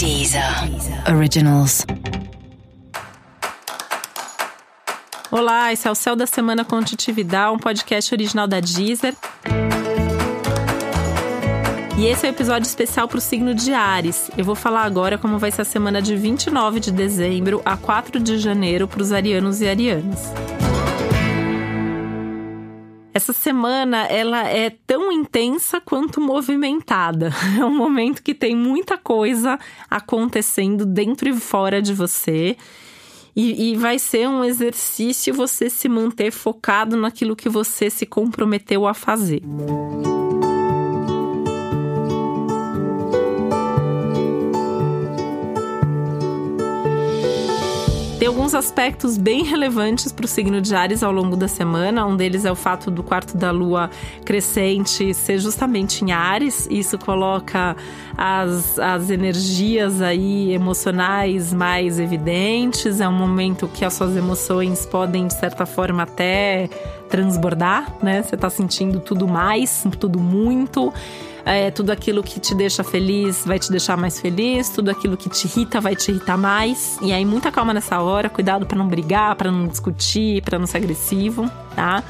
Deezer Originals. Olá, esse é o Céu da Semana com Titividade, um podcast original da Deezer. E esse é o um episódio especial para o signo de Ares. Eu vou falar agora como vai ser a semana de 29 de dezembro a 4 de janeiro para os arianos e arianas. Essa semana ela é tão intensa quanto movimentada. É um momento que tem muita coisa acontecendo dentro e fora de você. E, e, vai ser um exercício você se manter focado naquilo que você se comprometeu a fazer. Alguns aspectos bem relevantes para o signo de Ares ao longo da semana. Um deles é o fato do quarto da lua crescente ser justamente em Ares. Isso coloca as, as energias aí emocionais mais evidentes. É um momento que as suas emoções podem, de certa forma, até transbordar, né? Você está sentindo tudo mais, tudo muito. É, tudo aquilo que te deixa feliz vai te deixar mais feliz, tudo aquilo que te irrita vai te irritar mais. E aí, muita calma nessa hora, cuidado para não brigar, para não discutir, para não ser agressivo, tá?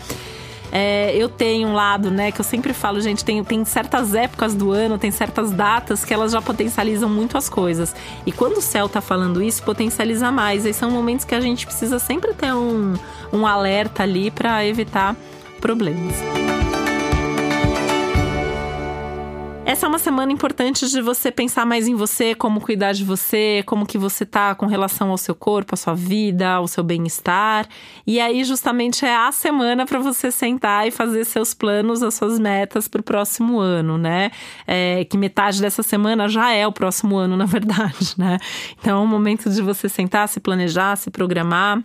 É, eu tenho um lado, né, que eu sempre falo, gente, tem, tem certas épocas do ano, tem certas datas que elas já potencializam muito as coisas. E quando o céu tá falando isso, potencializa mais. E são momentos que a gente precisa sempre ter um, um alerta ali para evitar problemas. Essa é uma semana importante de você pensar mais em você, como cuidar de você, como que você tá com relação ao seu corpo, à sua vida, ao seu bem-estar. E aí justamente é a semana para você sentar e fazer seus planos, as suas metas para o próximo ano, né? É, que metade dessa semana já é o próximo ano, na verdade, né? Então é um momento de você sentar, se planejar, se programar.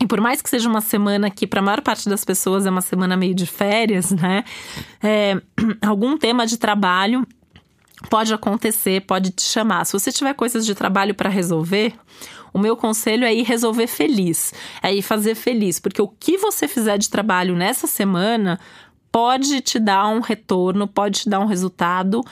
E por mais que seja uma semana que, para a maior parte das pessoas, é uma semana meio de férias, né? É, algum tema de trabalho pode acontecer, pode te chamar. Se você tiver coisas de trabalho para resolver, o meu conselho é ir resolver feliz, é ir fazer feliz, porque o que você fizer de trabalho nessa semana pode te dar um retorno, pode te dar um resultado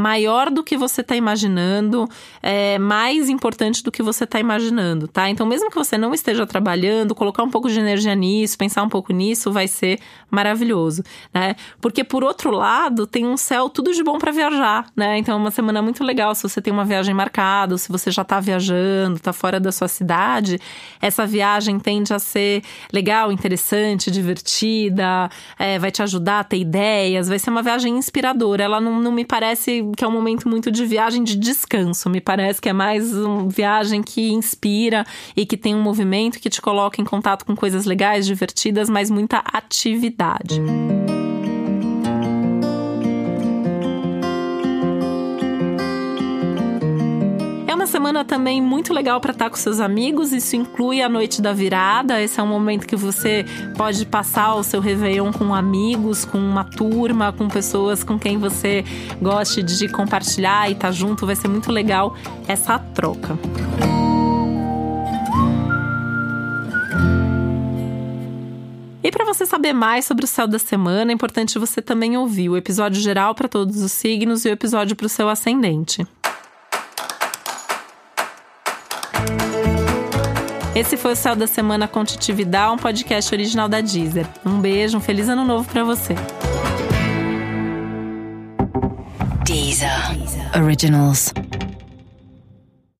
maior do que você está imaginando, é, mais importante do que você está imaginando, tá? Então, mesmo que você não esteja trabalhando, colocar um pouco de energia nisso, pensar um pouco nisso, vai ser maravilhoso, né? Porque, por outro lado, tem um céu tudo de bom para viajar, né? Então, é uma semana muito legal. Se você tem uma viagem marcada, ou se você já está viajando, está fora da sua cidade, essa viagem tende a ser legal, interessante, divertida, é, vai te ajudar a ter ideias, vai ser uma viagem inspiradora. Ela não, não me parece que é um momento muito de viagem de descanso. Me parece que é mais uma viagem que inspira e que tem um movimento que te coloca em contato com coisas legais, divertidas, mas muita atividade. Semana também muito legal para estar com seus amigos. Isso inclui a noite da virada. Esse é um momento que você pode passar o seu Réveillon com amigos, com uma turma, com pessoas com quem você goste de compartilhar e estar tá junto. Vai ser muito legal essa troca. E para você saber mais sobre o céu da semana, é importante você também ouvir o episódio geral para todos os signos e o episódio para o seu ascendente. Esse foi o Céu da Semana com Titividade, um podcast original da Deezer. Um beijo, um feliz ano novo para você. Deezer. Originals.